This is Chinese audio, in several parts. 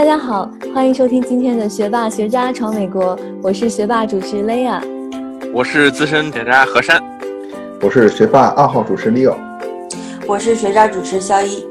大家好，欢迎收听今天的学霸学渣闯美国，我是学霸主持雷亚，我是资深学渣何山，我是学霸二号主持 Leo，我是学渣主持肖一。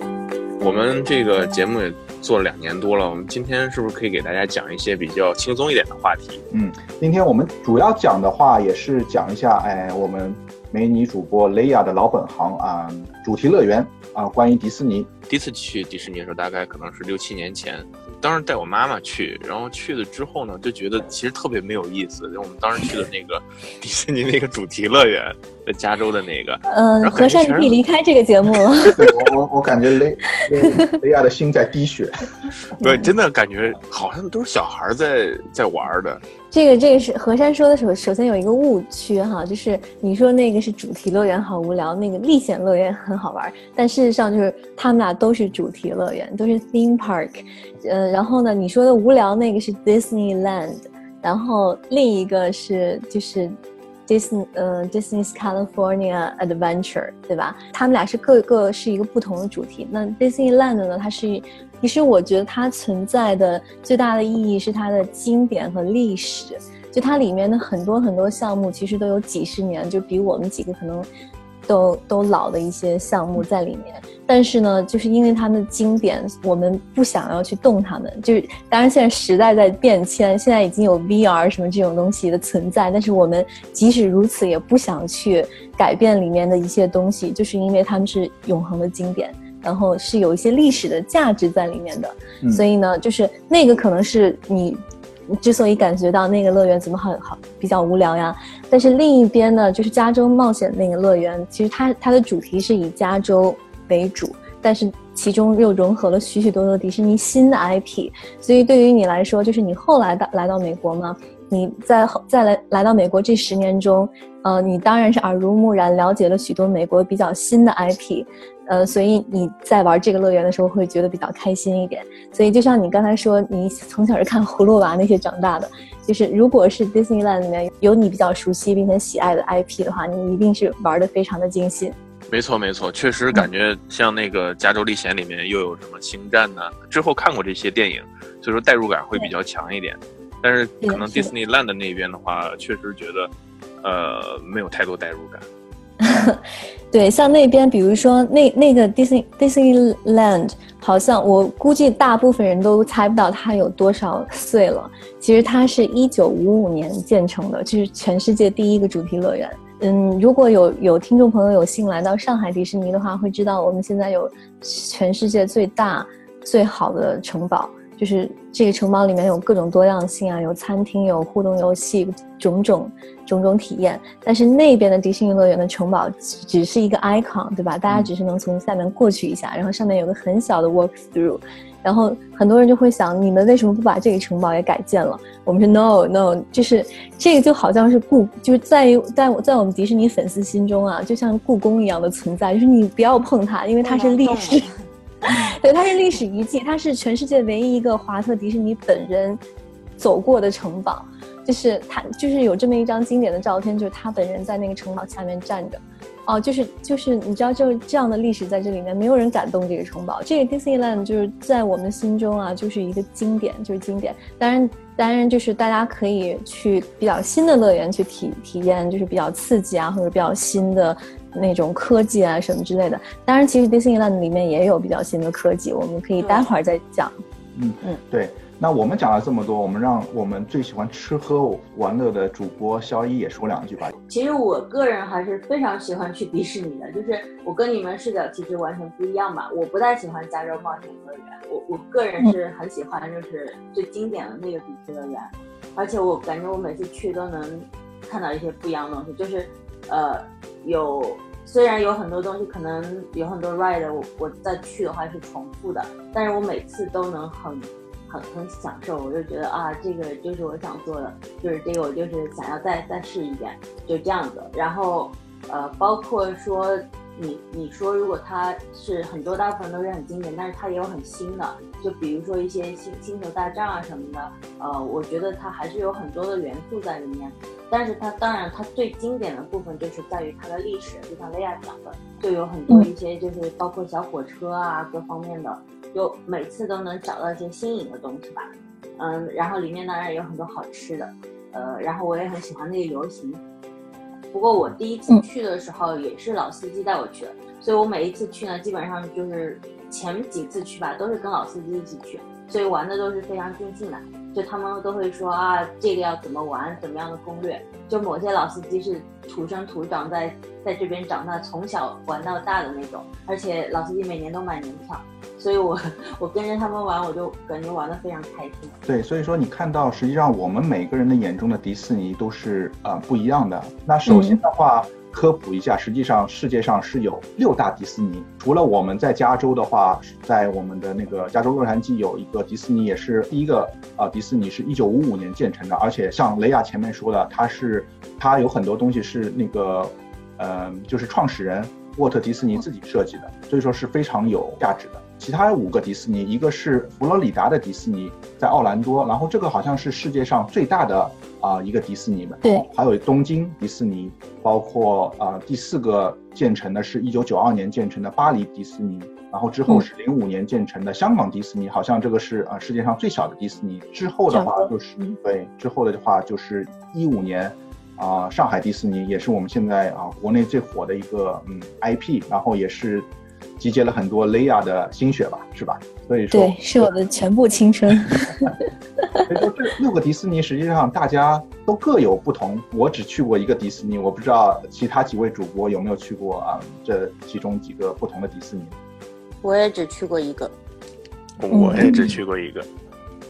我们这个节目也做了两年多了，我们今天是不是可以给大家讲一些比较轻松一点的话题？嗯，今天我们主要讲的话也是讲一下，哎，我们美女主播雷亚的老本行啊，主题乐园啊，关于迪士尼。第一次去迪士尼的时候，大概可能是六七年前。当时带我妈妈去，然后去了之后呢，就觉得其实特别没有意思。就我们当时去的那个迪士尼那个主题乐园，在加州的那个。嗯，和善，你可以离开这个节目了。对我我我感觉雷雷亚的心在滴血。对，真的感觉好像都是小孩在在玩的。这个这个是何山说的时候，首先有一个误区哈，就是你说那个是主题乐园好无聊，那个历险乐园很好玩，但事实上就是他们俩都是主题乐园，都是 theme park。呃，然后呢，你说的无聊那个是 Disneyland，然后另一个是就是 Disney 呃 Disney's California Adventure，对吧？他们俩是各个是一个不同的主题。那 Disneyland 呢，它是其实我觉得它存在的最大的意义是它的经典和历史，就它里面的很多很多项目其实都有几十年，就比我们几个可能。都都老的一些项目在里面，但是呢，就是因为他们的经典，我们不想要去动他们。就是当然，现在时代在变迁，现在已经有 VR 什么这种东西的存在，但是我们即使如此，也不想去改变里面的一些东西，就是因为他们是永恒的经典，然后是有一些历史的价值在里面的。所以呢，就是那个可能是你。之所以感觉到那个乐园怎么很好比较无聊呀，但是另一边呢，就是加州冒险那个乐园，其实它它的主题是以加州为主，但是其中又融合了许许多多迪士尼新的 IP，所以对于你来说，就是你后来到来到美国嘛，你在后再来来到美国这十年中，呃，你当然是耳濡目染了解了许多美国比较新的 IP。呃，所以你在玩这个乐园的时候会觉得比较开心一点。所以就像你刚才说，你从小是看葫芦娃那些长大的，就是如果是 Disneyland 里面有你比较熟悉并且喜爱的 IP 的话，你一定是玩的非常的尽兴。没错没错，确实感觉像那个《加州历险》里面又有什么星战呢？之后看过这些电影，所以说代入感会比较强一点。但是可能 Disneyland 那边的话，确实觉得呃没有太多代入感。对，像那边，比如说那那个 Disney Disneyland，好像我估计大部分人都猜不到它有多少岁了。其实它是一九五五年建成的，就是全世界第一个主题乐园。嗯，如果有有听众朋友有幸来到上海迪士尼的话，会知道我们现在有全世界最大最好的城堡。就是这个城堡里面有各种多样性啊，有餐厅，有互动游戏，种种种种体验。但是那边的迪士尼乐园的城堡只是一个 icon，对吧？大家只是能从下面过去一下，然后上面有个很小的 walk through，然后很多人就会想，你们为什么不把这个城堡也改建了？我们说 no no，就是这个就好像是故，就是在于在在我们迪士尼粉丝心中啊，就像故宫一样的存在，就是你不要碰它，因为它是历史。对，它是历史遗迹，它是全世界唯一一个华特迪士尼本人走过的城堡，就是他，就是有这么一张经典的照片，就是他本人在那个城堡下面站着，哦，就是就是你知道，就这样的历史在这里面，没有人敢动这个城堡。这个 Disneyland 就是在我们心中啊，就是一个经典，就是经典。当然，当然就是大家可以去比较新的乐园去体体验，就是比较刺激啊，或者比较新的。那种科技啊什么之类的，当然，其实 Disneyland 里面也有比较新的科技，我们可以待会儿再讲。嗯嗯，对。那我们讲了这么多，我们让我们最喜欢吃喝玩乐的主播肖一也说两句吧。其实我个人还是非常喜欢去迪士尼的，就是我跟你们视角其实完全不一样吧。我不太喜欢加州冒险乐园，我我个人是很喜欢就是最经典的那个主题乐园，而且我感觉我每次去都能看到一些不一样的东西，就是呃。有，虽然有很多东西可能有很多 ride，我我再去的话是重复的，但是我每次都能很很很享受，我就觉得啊，这个就是我想做的，就是这个我就是想要再再试一遍，就这样子。然后呃，包括说你你说如果它是很多大部分都是很经典，但是它也有很新的，就比如说一些星星球大战啊什么的，呃，我觉得它还是有很多的元素在里面。但是它当然，它最经典的部分就是在于它的历史，就像薇娅讲的，就有很多一些就是包括小火车啊各方面的，就每次都能找到一些新颖的东西吧。嗯，然后里面当然有很多好吃的，呃，然后我也很喜欢那个游行。不过我第一次去的时候也是老司机带我去的，所以我每一次去呢，基本上就是前几次去吧，都是跟老司机一起去，所以玩的都是非常尽兴的。就他们都会说啊，这个要怎么玩，怎么样的攻略。就某些老司机是土生土长在在这边长大，从小玩到大的那种，而且老司机每年都买年票，所以我 我跟着他们玩，我就感觉玩的非常开心。对，所以说你看到，实际上我们每个人的眼中的迪士尼都是呃不一样的。那首先的话。科普一下，实际上世界上是有六大迪士尼。除了我们在加州的话，在我们的那个加州洛杉矶有一个迪士尼，也是第一个啊。迪士尼是一九五五年建成的，而且像雷亚前面说的，它是它有很多东西是那个，嗯，就是创始人沃特迪士尼自己设计的，所以说是非常有价值的。其他五个迪士尼，一个是佛罗里达的迪士尼，在奥兰多，然后这个好像是世界上最大的。啊，一个迪士尼吧，对，还有东京迪士尼，包括啊，第四个建成的是一九九二年建成的巴黎迪士尼，然后之后是零五年建成的香港迪士尼，好像这个是啊世界上最小的迪士尼。之后的话就是对，之后的话就是一五年啊上海迪士尼，也是我们现在啊国内最火的一个嗯 IP，然后也是。集结了很多雷亚的心血吧，是吧？所以说，对，是我的全部青春。所以说，这六个迪士尼实际上大家都各有不同。我只去过一个迪士尼，我不知道其他几位主播有没有去过啊？这其中几个不同的迪士尼。我也只去过一个。我也只去过一个。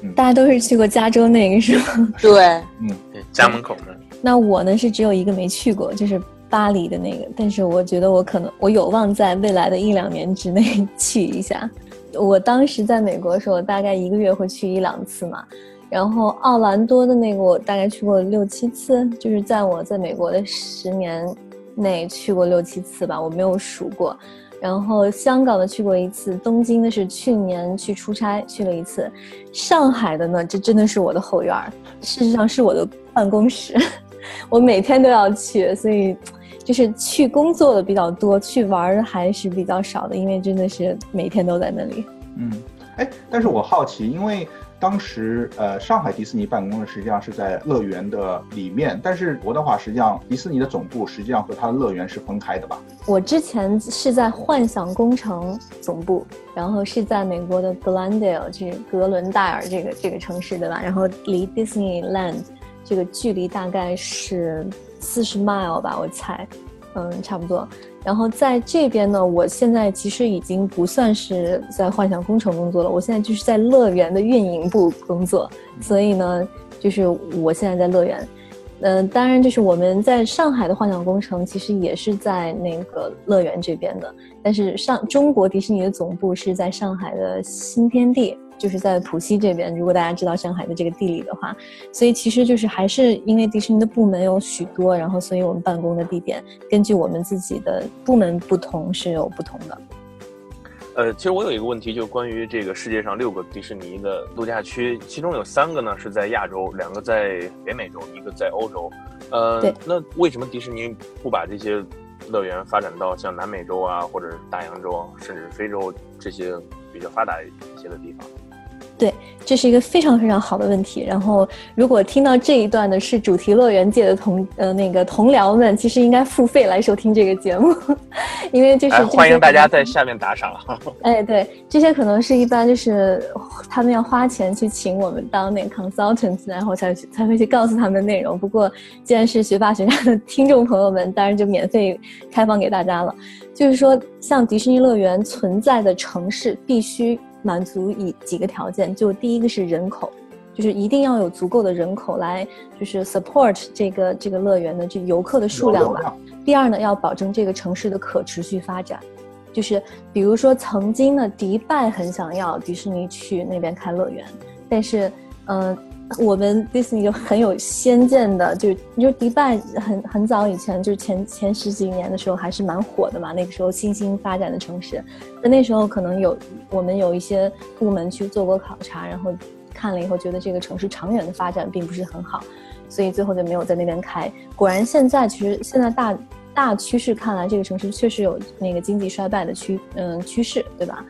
嗯，大家都是去过加州那个是吗？对，嗯，家门口的。那我呢是只有一个没去过，就是。巴黎的那个，但是我觉得我可能我有望在未来的一两年之内 去一下。我当时在美国的时候，大概一个月会去一两次嘛。然后奥兰多的那个，我大概去过六七次，就是在我在美国的十年内去过六七次吧，我没有数过。然后香港的去过一次，东京的是去年去出差去了一次，上海的呢，这真的是我的后院儿，事实上是我的办公室，我每天都要去，所以。就是去工作的比较多，去玩还是比较少的，因为真的是每天都在那里。嗯，哎，但是我好奇，因为当时呃上海迪士尼办公的实际上是在乐园的里面，但是我的话实际上迪士尼的总部实际上和它的乐园是分开的吧？我之前是在幻想工程总部，然后是在美国的 Glendale，就是格伦戴尔这个这个城市对吧？然后离 Disneyland 这个距离大概是。四十 mile 吧，我猜，嗯，差不多。然后在这边呢，我现在其实已经不算是在幻想工程工作了，我现在就是在乐园的运营部工作。所以呢，就是我现在在乐园，嗯，当然就是我们在上海的幻想工程其实也是在那个乐园这边的，但是上中国迪士尼的总部是在上海的新天地。就是在浦西这边，如果大家知道上海的这个地理的话，所以其实就是还是因为迪士尼的部门有许多，然后所以我们办公的地点根据我们自己的部门不同是有不同的。呃，其实我有一个问题，就关于这个世界上六个迪士尼的度假区，其中有三个呢是在亚洲，两个在北美洲，一个在欧洲。呃，那为什么迪士尼不把这些乐园发展到像南美洲啊，或者是大洋洲，甚至非洲这些比较发达一些的地方？对，这是一个非常非常好的问题。然后，如果听到这一段的是主题乐园界的同呃那个同僚们，其实应该付费来收听这个节目，因为就是欢迎大家在下面打赏。哎，对，这些可能是一般就是他们要花钱去请我们当那个 consultants，然后才才会去告诉他们内容。不过，既然是学霸学渣的听众朋友们，当然就免费开放给大家了。就是说，像迪士尼乐园存在的城市必须。满足以几个条件，就第一个是人口，就是一定要有足够的人口来，就是 support 这个这个乐园的这游客的数量吧。第二呢，要保证这个城市的可持续发展，就是比如说曾经呢，迪拜很想要迪士尼去那边开乐园，但是嗯。我们迪士尼就很有先见的，就你说迪拜很很早以前，就是前前十几年的时候还是蛮火的嘛。那个时候新兴发展的城市，那那时候可能有我们有一些部门去做过考察，然后看了以后觉得这个城市长远的发展并不是很好，所以最后就没有在那边开。果然现在其实现在大大趋势看来，这个城市确实有那个经济衰败的趋嗯趋势，对吧？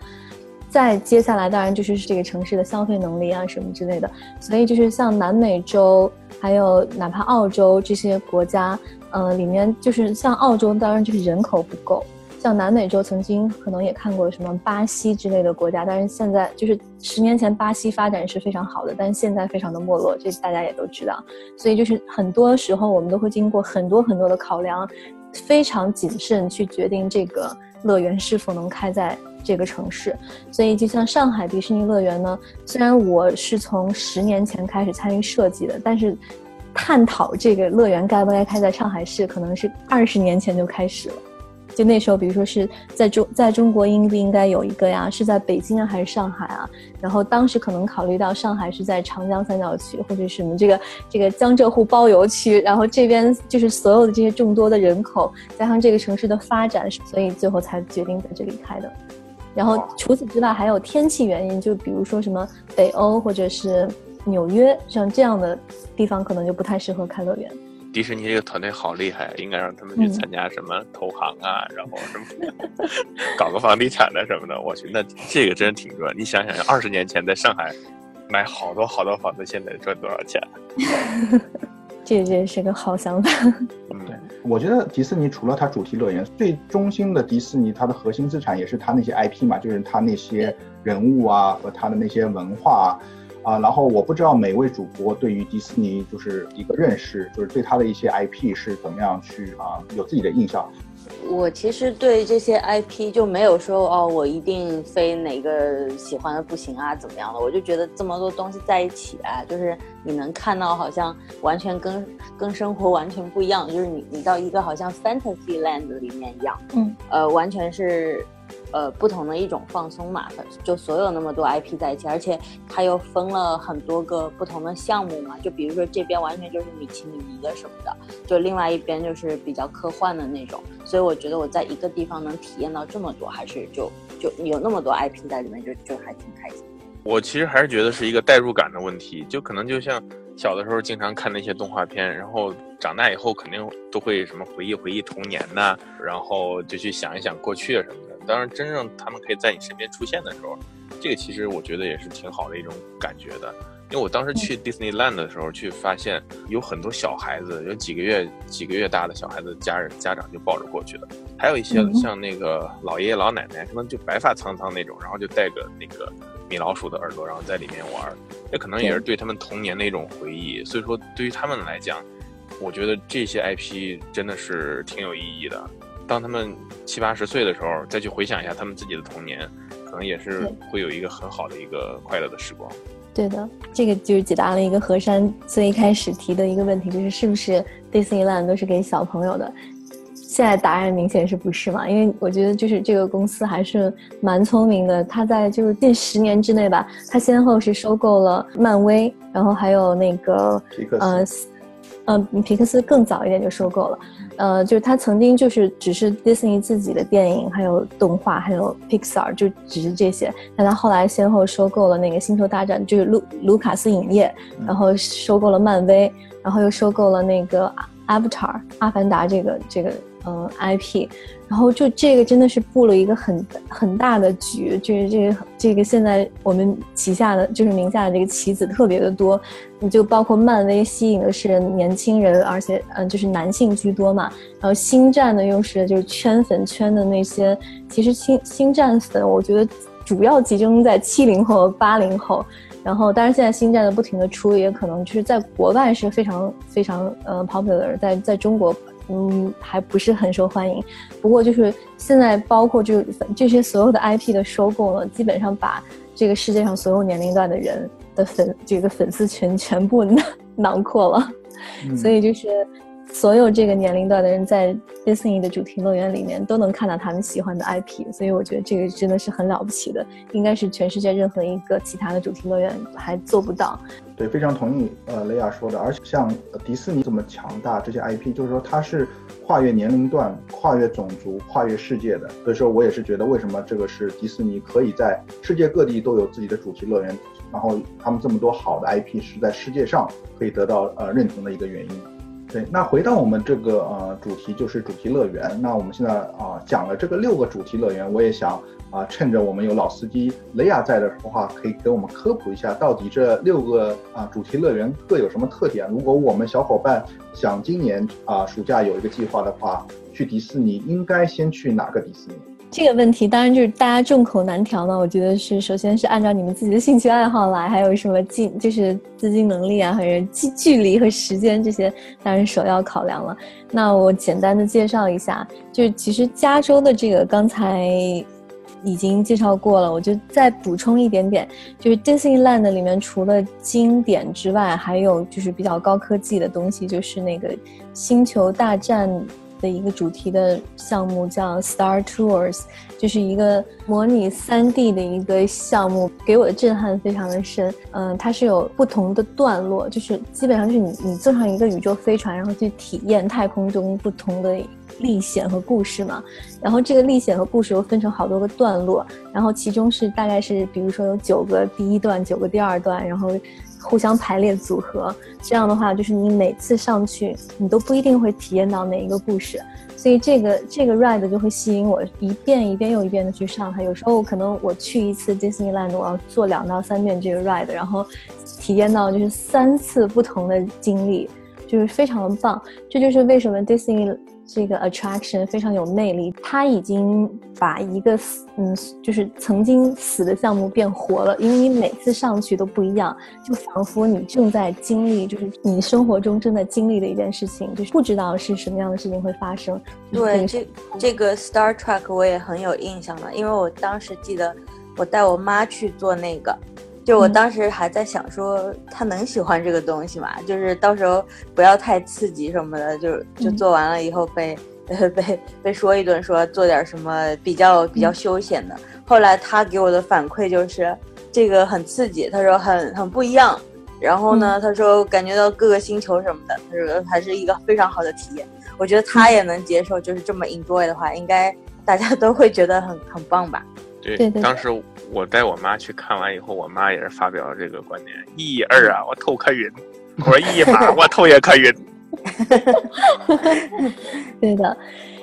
再接下来当然就是这个城市的消费能力啊什么之类的。所以就是像南美洲，还有哪怕澳洲这些国家，呃，里面就是像澳洲，当然就是人口不够。像南美洲曾经可能也看过什么巴西之类的国家，但是现在就是十年前巴西发展是非常好的，但是现在非常的没落，这大家也都知道。所以就是很多时候我们都会经过很多很多的考量，非常谨慎去决定这个乐园是否能开在这个城市。所以就像上海迪士尼乐园呢，虽然我是从十年前开始参与设计的，但是探讨这个乐园该不该开在上海市，可能是二十年前就开始了。就那时候，比如说是在中在中国应不应该有一个呀？是在北京啊，还是上海啊？然后当时可能考虑到上海是在长江三角区或者什么这个这个江浙沪包邮区，然后这边就是所有的这些众多的人口，加上这个城市的发展，所以最后才决定在这里开的。然后除此之外，还有天气原因，就比如说什么北欧或者是纽约像这样的地方，可能就不太适合开乐园。迪士尼这个团队好厉害，应该让他们去参加什么投行啊，然后什么 搞个房地产的什么的。我去，那这个真挺赚。你想想，二十年前在上海买好多好多房子，现在赚多少钱？这真是个好想法。嗯，对，我觉得迪士尼除了它主题乐园，最中心的迪士尼，它的核心资产也是它那些 IP 嘛，就是它那些人物啊和它的那些文化。啊，然后我不知道每位主播对于迪士尼就是一个认识，就是对他的一些 IP 是怎么样去啊有自己的印象。我其实对这些 IP 就没有说哦，我一定非哪个喜欢的不行啊，怎么样的？我就觉得这么多东西在一起啊，就是你能看到好像完全跟跟生活完全不一样，就是你你到一个好像 fantasy land 里面一样，嗯，呃，完全是。呃，不同的一种放松嘛，就所有那么多 IP 在一起，而且它又分了很多个不同的项目嘛，就比如说这边完全就是米奇米妮的什么的，就另外一边就是比较科幻的那种，所以我觉得我在一个地方能体验到这么多，还是就就有那么多 IP 在里面，就就还挺开心。我其实还是觉得是一个代入感的问题，就可能就像小的时候经常看那些动画片，然后长大以后肯定都会什么回忆回忆童年呐，然后就去想一想过去什么的。当然，真正他们可以在你身边出现的时候，这个其实我觉得也是挺好的一种感觉的。因为我当时去 Disneyland 的时候，去发现有很多小孩子，有几个月几个月大的小孩子，家人家长就抱着过去的。还有一些像那个老爷爷老奶奶，可能就白发苍苍那种，然后就戴个那个米老鼠的耳朵，然后在里面玩，这可能也是对他们童年的一种回忆。所以说，对于他们来讲，我觉得这些 IP 真的是挺有意义的。当他们七八十岁的时候，再去回想一下他们自己的童年，可能也是会有一个很好的一个快乐的时光。对的，这个就是解答了一个何山最一开始提的一个问题，就是是不是 Disneyland 都是给小朋友的？现在答案明显是不是嘛？因为我觉得就是这个公司还是蛮聪明的，他在就是近十年之内吧，他先后是收购了漫威，然后还有那个呃。嗯，皮克斯更早一点就收购了，呃，就是他曾经就是只是迪士尼自己的电影，还有动画，还有 Pixar，就只是这些。但他后来先后收购了那个星球大战，就是卢卢卡斯影业，然后收购了漫威，然后又收购了那个 Avatar 阿凡达这个这个。嗯，IP，然后就这个真的是布了一个很很大的局，就是这个这个现在我们旗下的就是名下的这个棋子特别的多，你就包括漫威吸引的是年轻人，而且嗯就是男性居多嘛，然后星战呢又是就是圈粉圈的那些，其实星星战粉我觉得主要集中在七零后八零后，然后当然现在星战的不停的出，也可能就是在国外是非常非常呃 popular，在在中国。嗯，还不是很受欢迎。不过就是现在，包括就这些所有的 IP 的收购呢，基本上把这个世界上所有年龄段的人的粉这个粉丝群全部囊括了。所以就是。所有这个年龄段的人在 Disney 的主题乐园里面都能看到他们喜欢的 IP，所以我觉得这个真的是很了不起的，应该是全世界任何一个其他的主题乐园还做不到。对，非常同意呃雷亚说的，而且像迪士尼这么强大，这些 IP 就是说它是跨越年龄段、跨越种族、跨越世界的。所以说我也是觉得，为什么这个是迪士尼可以在世界各地都有自己的主题乐园，然后他们这么多好的 IP 是在世界上可以得到呃认同的一个原因。对，那回到我们这个呃主题，就是主题乐园。那我们现在啊讲了这个六个主题乐园，我也想啊趁着我们有老司机雷亚在的时候话，可以给我们科普一下，到底这六个啊主题乐园各有什么特点？如果我们小伙伴想今年啊暑假有一个计划的话，去迪士尼应该先去哪个迪士尼？这个问题当然就是大家众口难调呢。我觉得是，首先是按照你们自己的兴趣爱好来，还有什么金，就是资金能力啊，还是距距离和时间这些，当然首要考量了。那我简单的介绍一下，就是其实加州的这个刚才已经介绍过了，我就再补充一点点，就是 Disneyland 里面除了经典之外，还有就是比较高科技的东西，就是那个星球大战。的一个主题的项目叫 Star Tours，就是一个模拟三 D 的一个项目，给我的震撼非常的深。嗯，它是有不同的段落，就是基本上就是你你坐上一个宇宙飞船，然后去体验太空中不同的历险和故事嘛。然后这个历险和故事又分成好多个段落，然后其中是大概是比如说有九个第一段，九个第二段，然后。互相排列组合，这样的话，就是你每次上去，你都不一定会体验到哪一个故事，所以这个这个 ride 就会吸引我一遍一遍又一遍的去上它。有时候可能我去一次 Disneyland，我要做两到三遍这个 ride，然后体验到就是三次不同的经历，就是非常的棒。这就是为什么 Disney。这个 attraction 非常有魅力，他已经把一个死，嗯，就是曾经死的项目变活了，因为你每次上去都不一样，就仿佛你正在经历，就是你生活中正在经历的一件事情，就是不知道是什么样的事情会发生。对，这这个 Star Trek 我也很有印象了，因为我当时记得我带我妈去做那个。就我当时还在想说，他能喜欢这个东西吗？就是到时候不要太刺激什么的，就就做完了以后被 被被说一顿，说做点什么比较比较休闲的。后来他给我的反馈就是这个很刺激，他说很很不一样。然后呢，他说感觉到各个星球什么的，他说还是一个非常好的体验。我觉得他也能接受，就是这么 enjoy 的话，应该大家都会觉得很很棒吧。对，当时我带我妈去看完以后，我妈也是发表了这个观点：一二啊，我头可晕；我说一妈，我头也可晕。对的，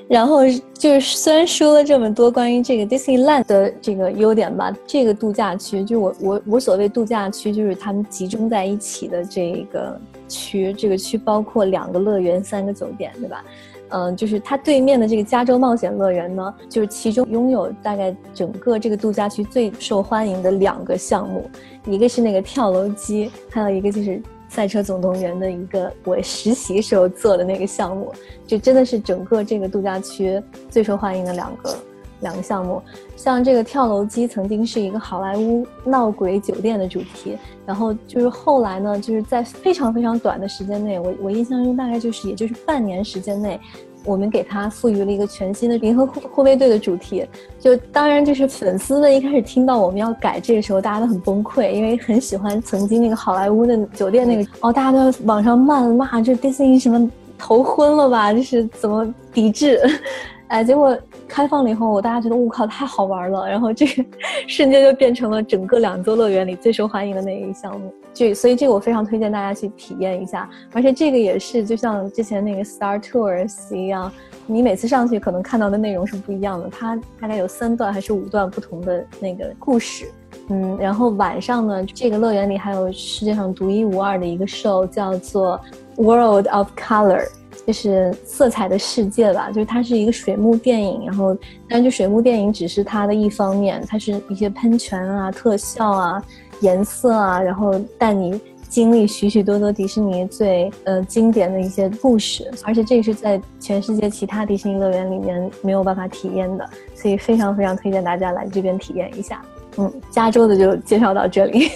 然后就是虽然说了这么多关于这个 Disneyland 的这个优点吧，这个度假区就我我我所谓度假区，就是他们集中在一起的这个区，这个区包括两个乐园、三个酒店，对吧？嗯，就是它对面的这个加州冒险乐园呢，就是其中拥有大概整个这个度假区最受欢迎的两个项目，一个是那个跳楼机，还有一个就是赛车总动员的一个我实习时候做的那个项目，就真的是整个这个度假区最受欢迎的两个两个项目。像这个跳楼机曾经是一个好莱坞闹鬼酒店的主题，然后就是后来呢，就是在非常非常短的时间内，我我印象中大概就是也就是半年时间内，我们给它赋予了一个全新的银河护护卫队的主题。就当然就是粉丝们一开始听到我们要改这个时候，大家都很崩溃，因为很喜欢曾经那个好莱坞的酒店那个哦，大家都在网上谩骂就 Disney 什么头昏了吧，就是怎么抵制。哎，结果开放了以后，我大家觉得我靠太好玩了，然后这个瞬间就变成了整个两座乐园里最受欢迎的那一个项目。就所以这个我非常推荐大家去体验一下，而且这个也是就像之前那个 Star Tours 一样，你每次上去可能看到的内容是不一样的。它大概有三段还是五段不同的那个故事，嗯，然后晚上呢，这个乐园里还有世界上独一无二的一个 show，叫做 World of Color。就是色彩的世界吧，就是它是一个水幕电影，然后，但是水幕电影只是它的一方面，它是一些喷泉啊、特效啊、颜色啊，然后带你经历许许多多迪士尼最呃经典的一些故事，而且这个是在全世界其他迪士尼乐园里面没有办法体验的，所以非常非常推荐大家来这边体验一下。嗯，加州的就介绍到这里。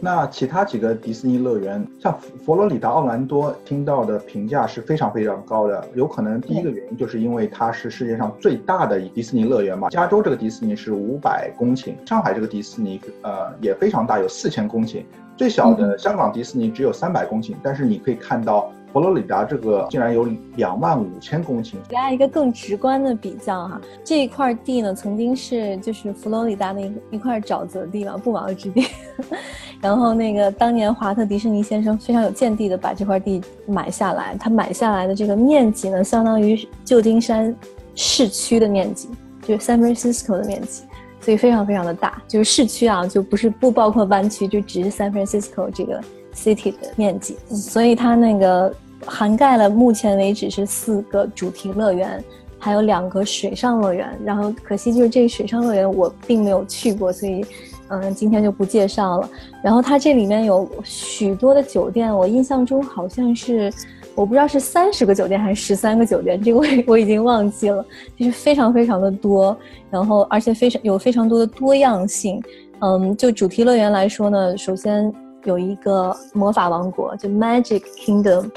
那其他几个迪士尼乐园，像佛罗里达奥兰多，听到的评价是非常非常高的。有可能第一个原因就是因为它是世界上最大的迪士尼乐园嘛。加州这个迪士尼是五百公顷，上海这个迪士尼呃也非常大，有四千公顷。最小的香港迪士尼只有三百公顷，但是你可以看到佛罗里达这个竟然有两万五千公顷。给大家一个更直观的比较哈，这一块地呢，曾经是就是佛罗里达的一一块沼泽地嘛，不毛之地。然后那个当年华特迪士尼先生非常有见地的把这块地买下来，他买下来的这个面积呢，相当于旧金山市区的面积，就是 San Francisco 的面积，所以非常非常的大。就是市区啊，就不是不包括湾区，就只是 San Francisco 这个 city 的面积，所以它那个。涵盖了目前为止是四个主题乐园，还有两个水上乐园。然后可惜就是这个水上乐园我并没有去过，所以嗯今天就不介绍了。然后它这里面有许多的酒店，我印象中好像是我不知道是三十个酒店还是十三个酒店，这个我 我已经忘记了，就是非常非常的多。然后而且非常有非常多的多样性。嗯，就主题乐园来说呢，首先有一个魔法王国，就 Magic Kingdom。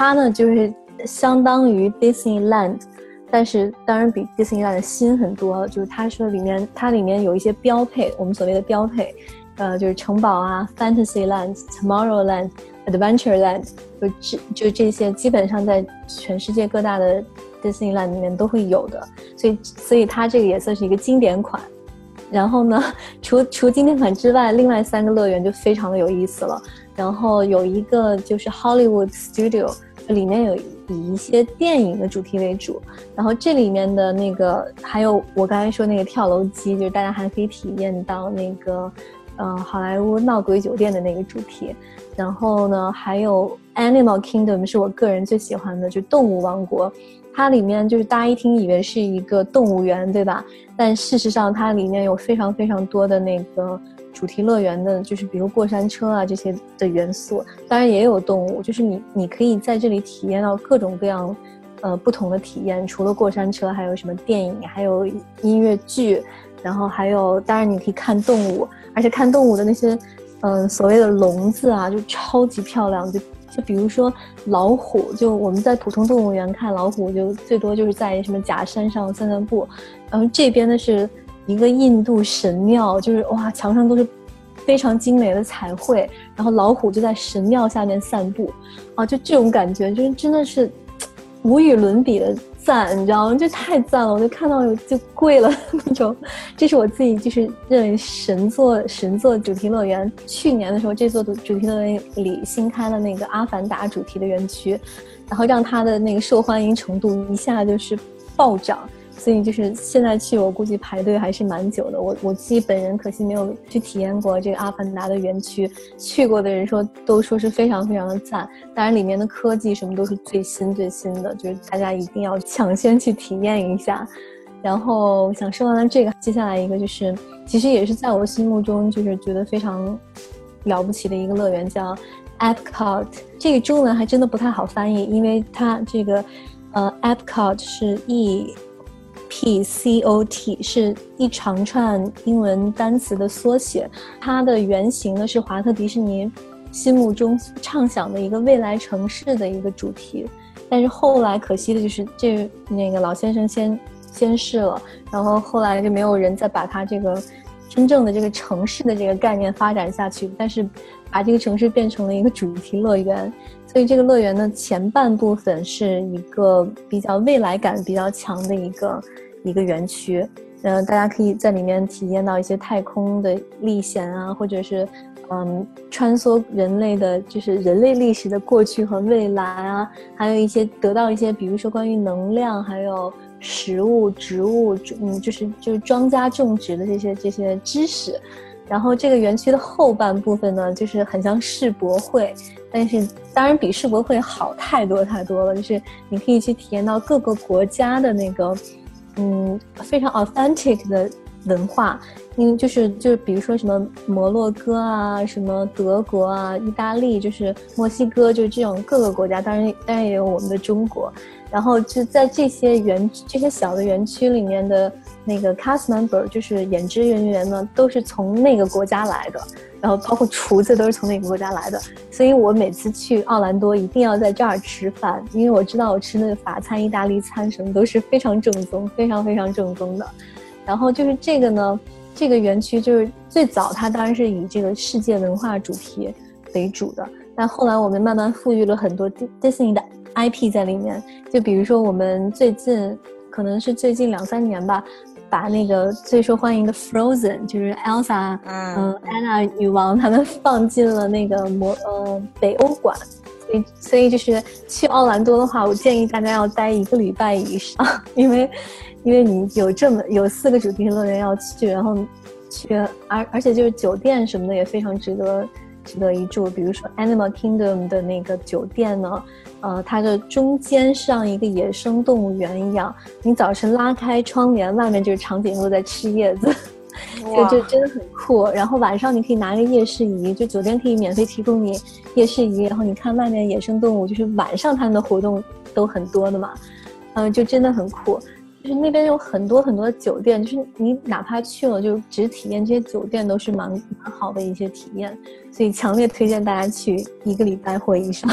它呢就是相当于 Disneyland，但是当然比 Disneyland 新很多。就是它说里面它里面有一些标配，我们所谓的标配，呃，就是城堡啊，Fantasyland、Tomorrowland、Adventureland，就这就这些基本上在全世界各大的 Disneyland 里面都会有的。所以所以它这个也算是一个经典款。然后呢，除除经典款之外，另外三个乐园就非常的有意思了。然后有一个就是 Hollywood Studio。里面有以一些电影的主题为主，然后这里面的那个还有我刚才说那个跳楼机，就是大家还可以体验到那个，呃，好莱坞闹鬼酒店的那个主题。然后呢，还有 Animal Kingdom 是我个人最喜欢的，就动物王国。它里面就是大家一听以为是一个动物园，对吧？但事实上它里面有非常非常多的那个。主题乐园的，就是比如过山车啊这些的元素，当然也有动物，就是你你可以在这里体验到各种各样，呃不同的体验。除了过山车，还有什么电影，还有音乐剧，然后还有当然你可以看动物，而且看动物的那些，嗯所谓的笼子啊，就超级漂亮。就就比如说老虎，就我们在普通动物园看老虎，就最多就是在什么假山上散散步，然后这边的是。一个印度神庙，就是哇，墙上都是非常精美的彩绘，然后老虎就在神庙下面散步，啊，就这种感觉，就是真的是无与伦比的赞，你知道吗？就太赞了，我就看到就跪了那种。这是我自己就是认为神作神作主题乐园。去年的时候，这座主主题乐园里新开了那个阿凡达主题的园区，然后让它的那个受欢迎程度一下就是暴涨。所以就是现在去，我估计排队还是蛮久的。我我自己本人可惜没有去体验过这个阿凡达的园区，去过的人说都说是非常非常的赞。当然里面的科技什么都是最新最新的，就是大家一定要抢先去体验一下。然后想说完了这个，接下来一个就是，其实也是在我心目中就是觉得非常了不起的一个乐园，叫 Epcot。这个中文还真的不太好翻译，因为它这个呃 Epcot 是 E。T C O T 是一长串英文单词的缩写，它的原型呢是华特迪士尼心目中畅想的一个未来城市的一个主题，但是后来可惜的就是这那个老先生先先逝了，然后后来就没有人再把它这个真正的这个城市的这个概念发展下去，但是把这个城市变成了一个主题乐园。所以这个乐园的，前半部分是一个比较未来感比较强的一个一个园区，嗯，大家可以在里面体验到一些太空的历险啊，或者是嗯穿梭人类的，就是人类历史的过去和未来啊，还有一些得到一些，比如说关于能量，还有食物、植物，嗯，就是就是庄稼种植的这些这些知识。然后这个园区的后半部分呢，就是很像世博会，但是当然比世博会好太多太多了。就是你可以去体验到各个国家的那个，嗯，非常 authentic 的文化。因为就是就是比如说什么摩洛哥啊，什么德国啊，意大利，就是墨西哥，就是这种各个国家。当然当然也有我们的中国。然后就在这些园这些小的园区里面的。那个 cast member 就是演职人员呢，都是从那个国家来的，然后包括厨子都是从那个国家来的，所以我每次去奥兰多一定要在这儿吃饭，因为我知道我吃那个法餐、意大利餐什么都是非常正宗、非常非常正宗的。然后就是这个呢，这个园区就是最早它当然是以这个世界文化主题为主的，但后来我们慢慢赋予了很多迪士尼的 IP 在里面，就比如说我们最近可能是最近两三年吧，把那个最受欢迎的 Frozen，就是 Elsa，嗯，Anna 女王他们放进了那个魔呃北欧馆。所以所以就是去奥兰多的话，我建议大家要待一个礼拜以上，因为，因为你有这么有四个主题乐园要去，然后去，而而且就是酒店什么的也非常值得值得一住。比如说 Animal Kingdom 的那个酒店呢，呃，它的中间像一个野生动物园一样，你早晨拉开窗帘，外面就是长颈鹿在吃叶子。就就真的很酷，然后晚上你可以拿个夜视仪，就酒店可以免费提供你夜视仪，然后你看外面野生动物，就是晚上他们的活动都很多的嘛，嗯，就真的很酷。就是那边有很多很多的酒店，就是你哪怕去了就只体验这些酒店都是蛮蛮好的一些体验，所以强烈推荐大家去一个礼拜或以上。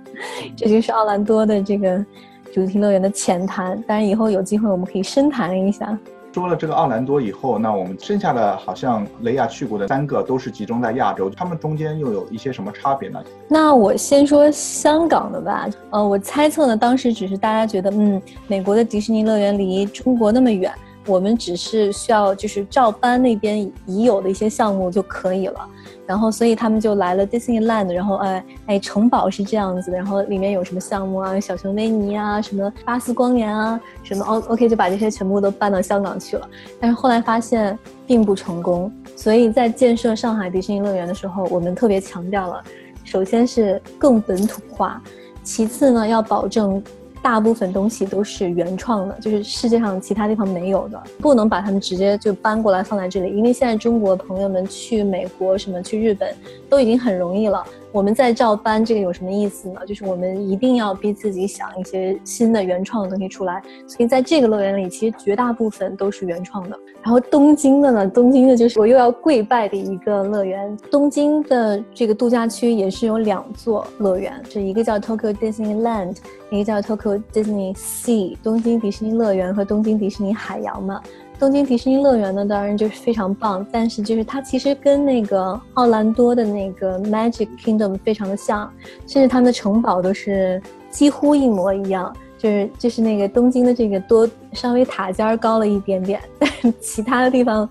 这就是奥兰多的这个主题乐园的浅谈，当然以后有机会我们可以深谈一下。说了这个奥兰多以后，那我们剩下的好像雷亚去过的三个都是集中在亚洲，他们中间又有一些什么差别呢？那我先说香港的吧。呃，我猜测呢，当时只是大家觉得，嗯，美国的迪士尼乐园离中国那么远，我们只是需要就是照搬那边已有的一些项目就可以了。然后，所以他们就来了 Disneyland，然后，哎哎，城堡是这样子的，然后里面有什么项目啊，小熊维尼啊，什么巴斯光年啊，什么 O OK，就把这些全部都搬到香港去了。但是后来发现并不成功，所以在建设上海迪士尼乐园的时候，我们特别强调了，首先是更本土化，其次呢要保证。大部分东西都是原创的，就是世界上其他地方没有的，不能把它们直接就搬过来放在这里，因为现在中国朋友们去美国什么去日本都已经很容易了。我们在照搬这个有什么意思呢？就是我们一定要逼自己想一些新的原创的东西出来。所以在这个乐园里，其实绝大部分都是原创的。然后东京的呢，东京的就是我又要跪拜的一个乐园。东京的这个度假区也是有两座乐园，是一个叫 Tokyo Disneyland，一个叫 Tokyo Disney Sea，东京迪士尼乐园和东京迪士尼海洋嘛。东京迪士尼乐园呢，当然就是非常棒，但是就是它其实跟那个奥兰多的那个 Magic Kingdom 非常的像，甚至他们的城堡都是几乎一模一样，就是就是那个东京的这个多稍微塔尖高了一点点，但 其他的地方，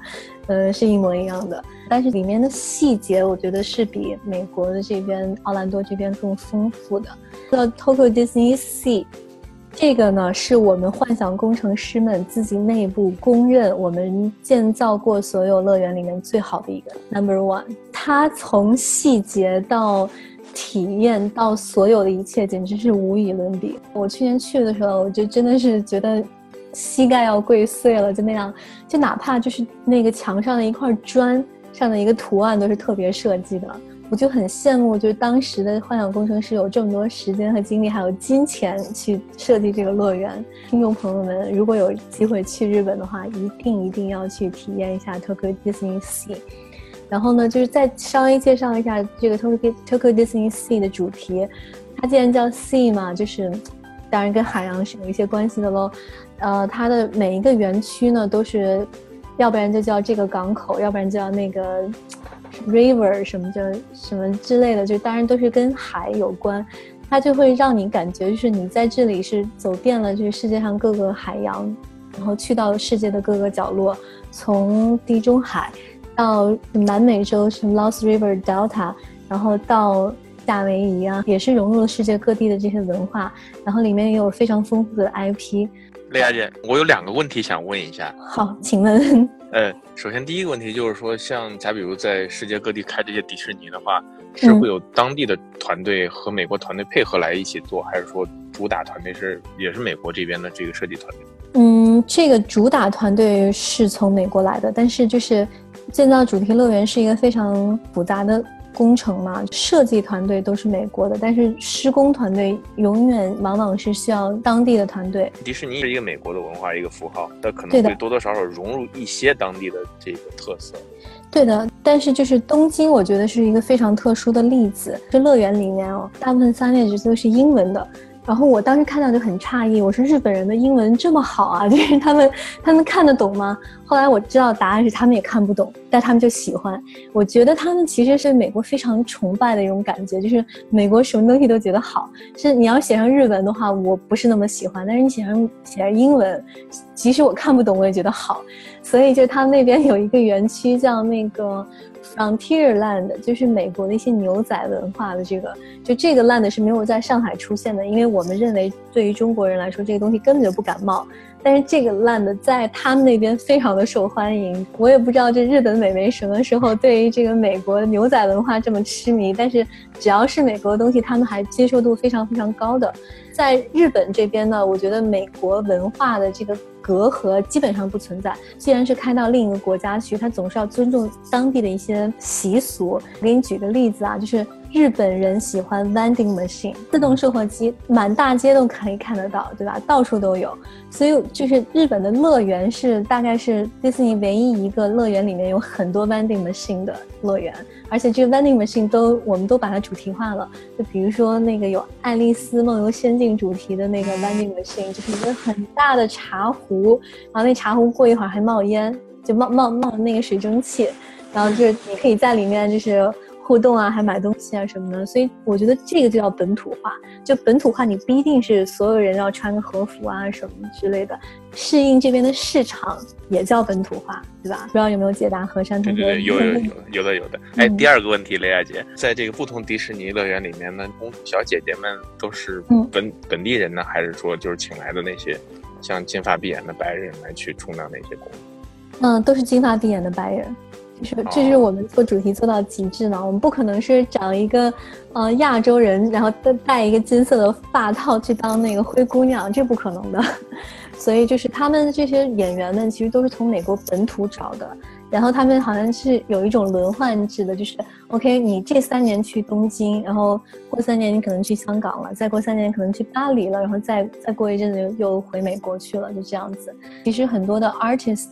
呃是一模一样的，但是里面的细节我觉得是比美国的这边奥兰多这边更丰富的。叫 Tokyo Disney Sea。这个呢，是我们幻想工程师们自己内部公认，我们建造过所有乐园里面最好的一个 number one。它从细节到体验到所有的一切，简直是无与伦比。我去年去的时候，我就真的是觉得膝盖要跪碎了，就那样，就哪怕就是那个墙上的一块砖上的一个图案都是特别设计的。我就很羡慕，就是当时的幻想工程师有这么多时间和精力，还有金钱去设计这个乐园。听众朋友们，如果有机会去日本的话，一定一定要去体验一下 Tokyo Disney Sea。然后呢，就是再稍微介绍一下这个 Tokyo Tokyo Disney Sea 的主题。它既然叫 Sea 嘛，就是当然跟海洋是有一些关系的喽。呃，它的每一个园区呢，都是要不然就叫这个港口，要不然就叫那个。River 什么就什么之类的，就当然都是跟海有关，它就会让你感觉就是你在这里是走遍了这个世界上各个海洋，然后去到世界的各个角落，从地中海到南美洲什么 Lost River Delta，然后到夏威夷啊，也是融入了世界各地的这些文化，然后里面也有非常丰富的 IP。雷亚姐，我有两个问题想问一下。好，请问。呃，首先第一个问题就是说，像假比如在世界各地开这些迪士尼的话，是会有当地的团队和美国团队配合来一起做，还是说主打团队是也是美国这边的这个设计团队？嗯，这个主打团队是从美国来的，但是就是建造主题乐园是一个非常复杂的。工程嘛，设计团队都是美国的，但是施工团队永远往往是需要当地的团队。迪士尼是一个美国的文化一个符号，它可能会多多少少融入一些当地的这个特色。对的，但是就是东京，我觉得是一个非常特殊的例子。这乐园里面哦，大部分三列值都是英文的。然后我当时看到就很诧异，我说日本人的英文这么好啊，就是他们他们看得懂吗？后来我知道答案是他们也看不懂，但他们就喜欢。我觉得他们其实是美国非常崇拜的一种感觉，就是美国什么东西都觉得好。是你要写上日文的话，我不是那么喜欢；但是你写上写上英文，即使我看不懂，我也觉得好。所以就他们那边有一个园区叫那个 Frontierland，就是美国的一些牛仔文化的这个。就这个 land 是没有在上海出现的，因为我们认为对于中国人来说，这个东西根本就不感冒。但是这个 land 在他们那边非常的受欢迎，我也不知道这日本美眉什么时候对于这个美国牛仔文化这么痴迷。但是只要是美国的东西，他们还接受度非常非常高的。在日本这边呢，我觉得美国文化的这个隔阂基本上不存在。既然是开到另一个国家去，他总是要尊重当地的一些习俗。我给你举个例子啊，就是。日本人喜欢 vending machine 自动售货机，满大街都可以看得到，对吧？到处都有。所以就是日本的乐园是大概是迪士尼唯一一个乐园里面有很多 vending machine 的乐园，而且这个 vending machine 都我们都把它主题化了。就比如说那个有《爱丽丝梦游仙境》主题的那个 vending machine，就是一个很大的茶壶，然后那茶壶过一会儿还冒烟，就冒冒冒那个水蒸气，然后就是你可以在里面就是。互动啊，还买东西啊什么的，所以我觉得这个就叫本土化。就本土化，你不一定是所有人要穿个和服啊什么之类的，适应这边的市场也叫本土化，对吧？不知道有没有解答何山同学？有有有有的有的。哎，第二个问题，雷亚姐，在这个不同迪士尼乐园里面呢，公主小姐姐们都是本本地人呢，还是说就是请来的那些像金发碧眼的白人来去充当那些公主？嗯，都是金发碧眼的白人。就是这是我们做主题做到极致嘛，我们不可能是找一个，呃，亚洲人，然后再戴一个金色的发套去当那个灰姑娘，这不可能的。所以就是他们这些演员们其实都是从美国本土找的，然后他们好像是有一种轮换制的，就是 OK，你这三年去东京，然后过三年你可能去香港了，再过三年可能去巴黎了，然后再再过一阵子又回美国去了，就这样子。其实很多的 artist。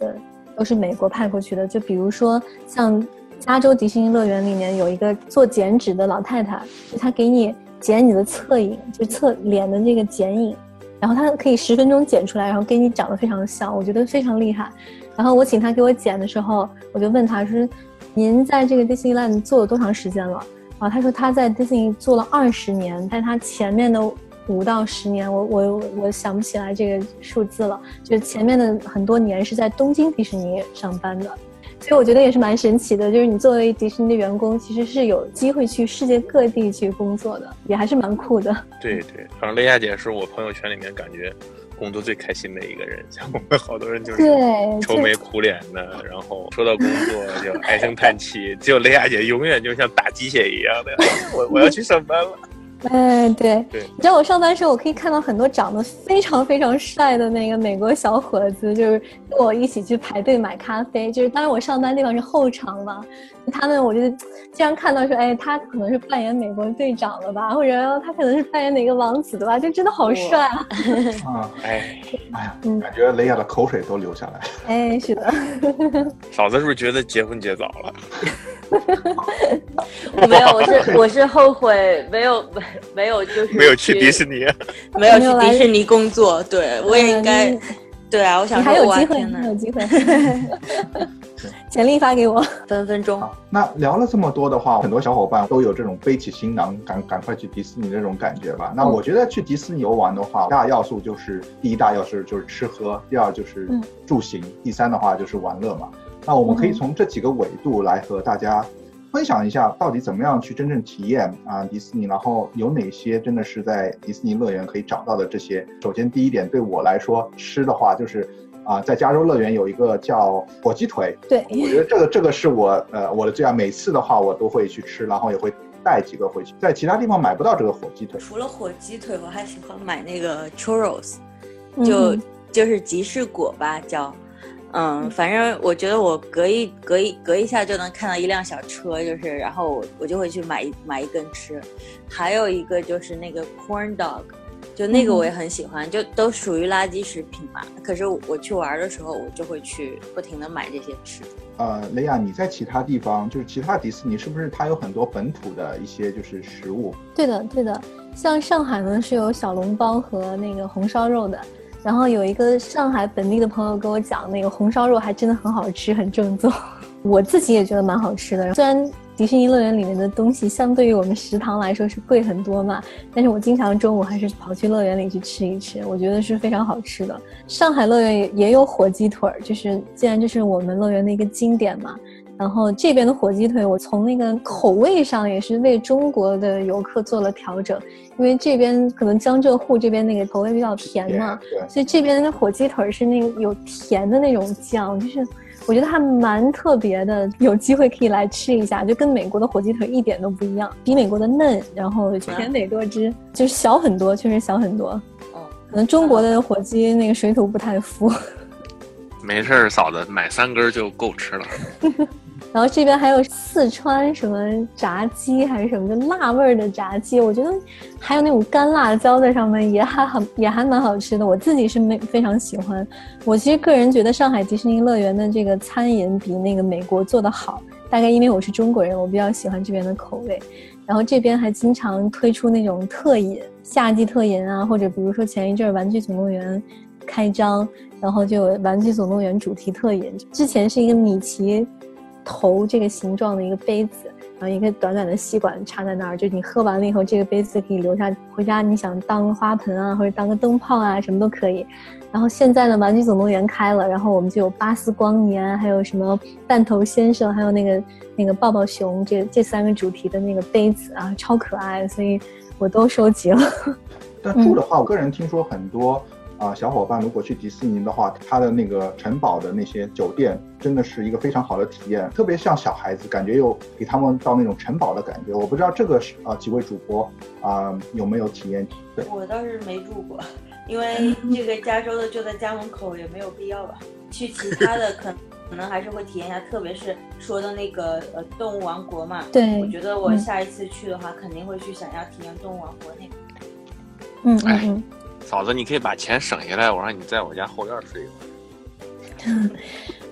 都是美国派过去的，就比如说像加州迪士尼乐园里面有一个做剪纸的老太太，就她给你剪你的侧影，就侧脸的那个剪影，然后她可以十分钟剪出来，然后跟你长得非常像，我觉得非常厉害。然后我请她给我剪的时候，我就问她说：“您在这个迪士尼 land 做了多长时间了？”啊，她说她在迪士尼做了二十年，但她前面的。五到十年，我我我想不起来这个数字了。就是前面的很多年是在东京迪士尼上班的，所以我觉得也是蛮神奇的。就是你作为迪士尼的员工，其实是有机会去世界各地去工作的，也还是蛮酷的。对 对，反正雷亚姐是我朋友圈里面感觉工作最开心的一个人。像我们好多人就是愁眉苦脸的，然后说到工作就唉声叹气。只有雷亚姐永远就像打鸡血一样的，我我要去上班了。哎，对，你知道我上班时候，我可以看到很多长得非常非常帅的那个美国小伙子，就是跟我一起去排队买咖啡。就是当然我上班地方是后场嘛，他们我就经常看到说，哎，他可能是扮演美国队长了吧，或者他可能是扮演哪个王子的吧，就真的好帅啊！啊，哎，哎呀，感觉雷亚的口水都流下来。哎，是的。嫂子是不是觉得结婚结早了？我没有，我是我是后悔没有没 没有就是没有去迪士尼，没有去迪士尼工作。对我也应该，对啊，我想还有机会，还有机会。简历发给我，分分钟。那聊了这么多的话，很多小伙伴都有这种背起行囊赶赶快去迪士尼这种感觉吧？那我觉得去迪士尼游玩的话，大要素就是第一大要素就是吃喝，第二就是住行，第三的话就是玩乐嘛。那我们可以从这几个维度来和大家分享一下，到底怎么样去真正体验啊迪士尼，然后有哪些真的是在迪士尼乐园可以找到的这些。首先第一点，对我来说吃的话，就是啊在加州乐园有一个叫火鸡腿，对我觉得这个这个是我呃我的最爱，每次的话我都会去吃，然后也会带几个回去，在其他地方买不到这个火鸡腿。除了火鸡腿，我还喜欢买那个 churros，就就是吉士果吧叫。嗯，反正我觉得我隔一隔一隔一下就能看到一辆小车，就是然后我我就会去买一买一根吃。还有一个就是那个 corn dog，就那个我也很喜欢，就都属于垃圾食品嘛。可是我去玩的时候，我就会去不停的买这些吃。呃，雷亚，你在其他地方，就是其他迪士尼，是不是它有很多本土的一些就是食物？对的，对的，像上海呢是有小笼包和那个红烧肉的。然后有一个上海本地的朋友跟我讲，那个红烧肉还真的很好吃，很正宗。我自己也觉得蛮好吃的。虽然迪士尼乐园里面的东西相对于我们食堂来说是贵很多嘛，但是我经常中午还是跑去乐园里去吃一吃，我觉得是非常好吃的。上海乐园也有火鸡腿儿，就是既然这是我们乐园的一个经典嘛。然后这边的火鸡腿，我从那个口味上也是为中国的游客做了调整，因为这边可能江浙沪这边那个口味比较甜嘛，所以这边的火鸡腿是那个有甜的那种酱，就是我觉得还蛮特别的。有机会可以来吃一下，就跟美国的火鸡腿一点都不一样，比美国的嫩，然后甜美多汁，就是小很多，确实小很多。哦，可能中国的火鸡那个水土不太服。没事儿，嫂子买三根就够吃了。然后这边还有四川什么炸鸡还是什么就辣味儿的炸鸡，我觉得还有那种干辣椒在上面也还很也还蛮好吃的。我自己是没非常喜欢。我其实个人觉得上海迪士尼乐园的这个餐饮比那个美国做的好，大概因为我是中国人，我比较喜欢这边的口味。然后这边还经常推出那种特饮，夏季特饮啊，或者比如说前一阵儿玩具总动员开张，然后就有玩具总动员主题特饮，之前是一个米奇。头这个形状的一个杯子，然后一个短短的吸管插在那儿，就你喝完了以后，这个杯子可以留下回家，你想当花盆啊，或者当个灯泡啊，什么都可以。然后现在呢，玩具总动员开了，然后我们就有巴斯光年，还有什么弹头先生，还有那个那个抱抱熊，这这三个主题的那个杯子啊，超可爱，所以我都收集了。但住的话，我个人听说很多。啊，小伙伴如果去迪士尼的话，它的那个城堡的那些酒店真的是一个非常好的体验，特别像小孩子，感觉又给他们到那种城堡的感觉。我不知道这个是啊，几位主播啊有没有体验？对，我倒是没住过，因为这个加州的就在家门口，也没有必要吧。去其他的可可能还是会体验一下，特别是说的那个呃动物王国嘛。对，我觉得我下一次去的话，肯定会去想要体验动物王国那个。嗯嗯嗯。嫂子，你可以把钱省下来，我让你在我家后院睡一会儿。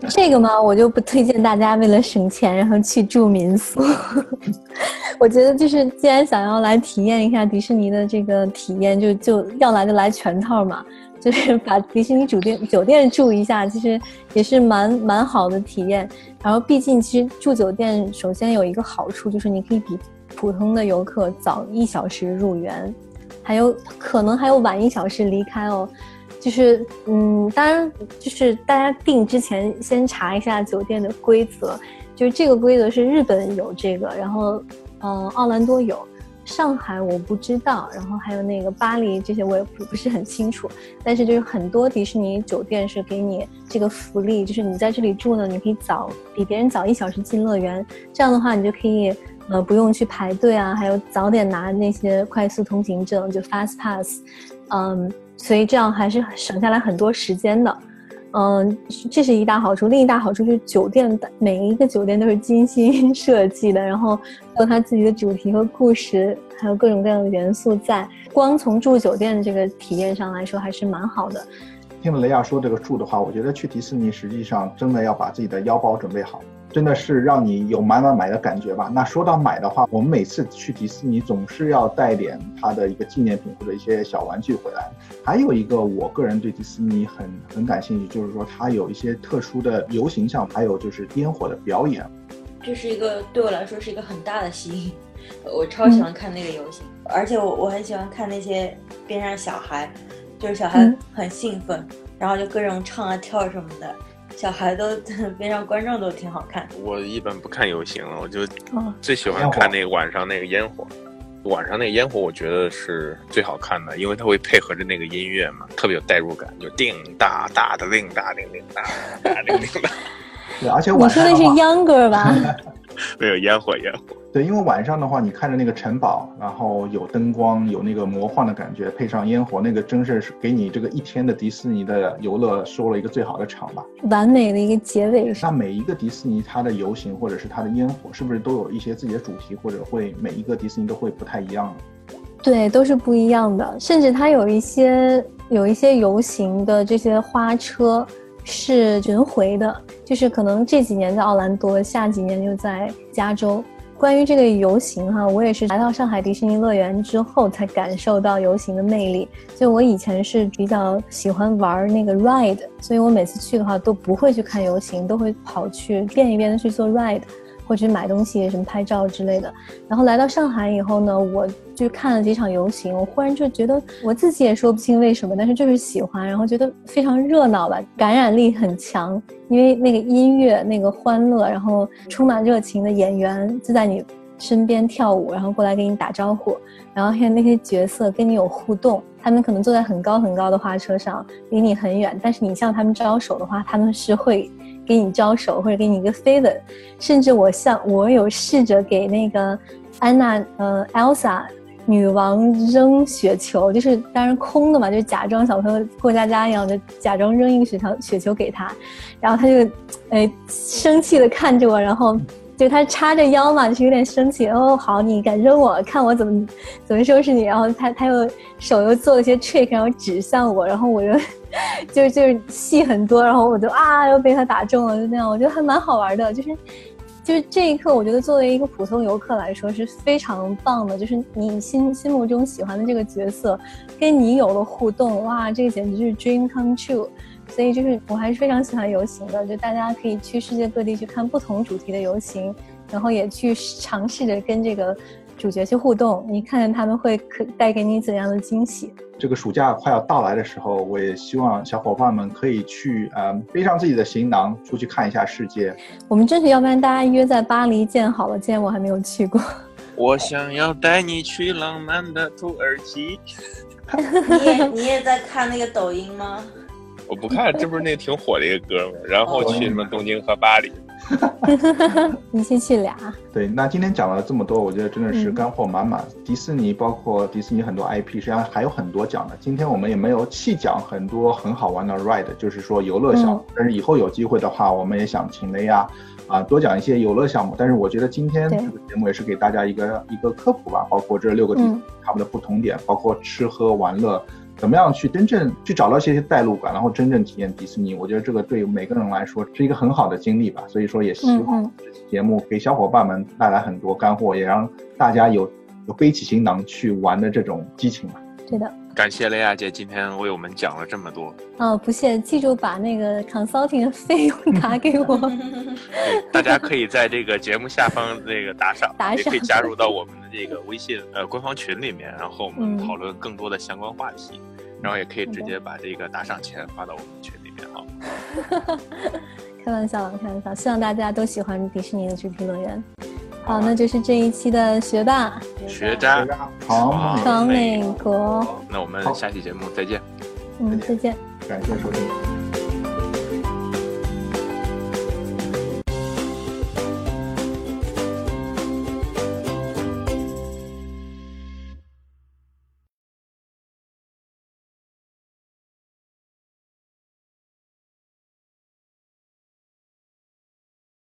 这个嘛，我就不推荐大家为了省钱然后去住民宿。我觉得就是，既然想要来体验一下迪士尼的这个体验，就就要来就来全套嘛，就是把迪士尼酒店酒店住一下，其实也是蛮蛮好的体验。然后，毕竟其实住酒店首先有一个好处，就是你可以比普通的游客早一小时入园。还有可能还有晚一小时离开哦，就是嗯，当然就是大家订之前先查一下酒店的规则，就是这个规则是日本有这个，然后嗯，奥兰多有，上海我不知道，然后还有那个巴黎这些我也不不是很清楚，但是就是很多迪士尼酒店是给你这个福利，就是你在这里住呢，你可以早比别人早一小时进乐园，这样的话你就可以。呃，不用去排队啊，还有早点拿那些快速通行证，就 fast pass，嗯，所以这样还是省下来很多时间的，嗯，这是一大好处。另一大好处是酒店的每一个酒店都是精心 设计的，然后有它自己的主题和故事，还有各种各样的元素在。光从住酒店这个体验上来说，还是蛮好的。听雷亚说这个住的话，我觉得去迪士尼实际上真的要把自己的腰包准备好。真的是让你有买买买的感觉吧？那说到买的话，我们每次去迪士尼总是要带点它的一个纪念品或者一些小玩具回来。还有一个，我个人对迪士尼很很感兴趣，就是说它有一些特殊的游行项目，还有就是烟火的表演。这是一个对我来说是一个很大的吸引，我超喜欢看那个游行，而且我我很喜欢看那些边上小孩，就是小孩很兴奋，然后就各种唱啊跳什么的。小孩都 边上观众都挺好看。我一般不看游行了，我就最喜欢看那个晚上那个烟火。晚上那个烟火，我觉得是最好看的，因为它会配合着那个音乐嘛，特别有代入感，就叮哒哒的叮哒叮叮哒哒叮叮哒。对，而且你说的是 Younger 吧？没有烟火，烟火。对，因为晚上的话，你看着那个城堡，然后有灯光，有那个魔幻的感觉，配上烟火，那个真是给你这个一天的迪士尼的游乐说了一个最好的场吧。完美的一个结尾。那每一个迪士尼它的游行或者是它的烟火，是不是都有一些自己的主题，或者会每一个迪士尼都会不太一样？对，都是不一样的，甚至它有一些有一些游行的这些花车是巡回的，就是可能这几年在奥兰多，下几年就在加州。关于这个游行哈，我也是来到上海迪士尼乐园之后才感受到游行的魅力。就我以前是比较喜欢玩那个 ride，所以我每次去的话都不会去看游行，都会跑去变一变的去做 ride。或者买东西什么拍照之类的，然后来到上海以后呢，我就看了几场游行，我忽然就觉得我自己也说不清为什么，但是就是喜欢，然后觉得非常热闹吧，感染力很强，因为那个音乐那个欢乐，然后充满热情的演员就在你身边跳舞，然后过来给你打招呼，然后还有那些角色跟你有互动，他们可能坐在很高很高的花车上，离你很远，但是你向他们招手的话，他们是会。给你招手或者给你一个 favor，甚至我像我有试着给那个安娜呃 Elsa 女王扔雪球，就是当然空的嘛，就假装小朋友过家家一样的假装扔一个雪条雪球给他，然后他就哎生气的看着我，然后就他叉着腰嘛，就是有点生气。哦，好，你敢扔我，看我怎么怎么收拾你。然后他他又手又做了些 trick，然后指向我，然后我又。就就是戏很多，然后我就啊又被他打中了，就那样，我觉得还蛮好玩的。就是，就是这一刻，我觉得作为一个普通游客来说是非常棒的。就是你心心目中喜欢的这个角色，跟你有了互动，哇，这个简直就是 dream come true。所以就是我还是非常喜欢游行的，就大家可以去世界各地去看不同主题的游行，然后也去尝试着跟这个。主角去互动，你看看他们会可带给你怎样的惊喜？这个暑假快要到来的时候，我也希望小伙伴们可以去，呃，背上自己的行囊，出去看一下世界。我们争取，要不然大家约在巴黎见好了。既然我还没有去过，我想要带你去浪漫的土耳其。你也你也在看那个抖音吗？我不看，这不是那个挺火的一个歌吗？然后去什么东京和巴黎。一起去俩。对，那今天讲了这么多，我觉得真的是干货满满。迪士尼包括迪士尼很多 IP，实际上还有很多讲的。今天我们也没有细讲很多很好玩的 ride，就是说游乐项目。但是以后有机会的话，我们也想请雷亚啊多讲一些游乐项目。但是我觉得今天这个节目也是给大家一个一个科普吧，包括这六个地方他们的不同点，包括吃喝玩乐。怎么样去真正去找到一些代入感，然后真正体验迪士尼？我觉得这个对每个人来说是一个很好的经历吧。所以说也希望这期节目给小伙伴们带来很多干货，也让大家有有背起行囊去玩的这种激情吧。对的，感谢雷亚姐今天为我们讲了这么多。哦，不谢，记住把那个 consulting 的费用打给我。大家可以在这个节目下方那个打赏，打赏也可以加入到我们的这个微信呃官方群里面，然后我们讨论更多的相关话题。然后也可以直接把这个打赏钱发到我们群里面哈。开玩笑，开玩笑，希望大家都喜欢迪士尼的主题乐园。好，那就是这一期的学霸学渣闯美国。那我们下期节目再见。嗯，再见。感谢收听。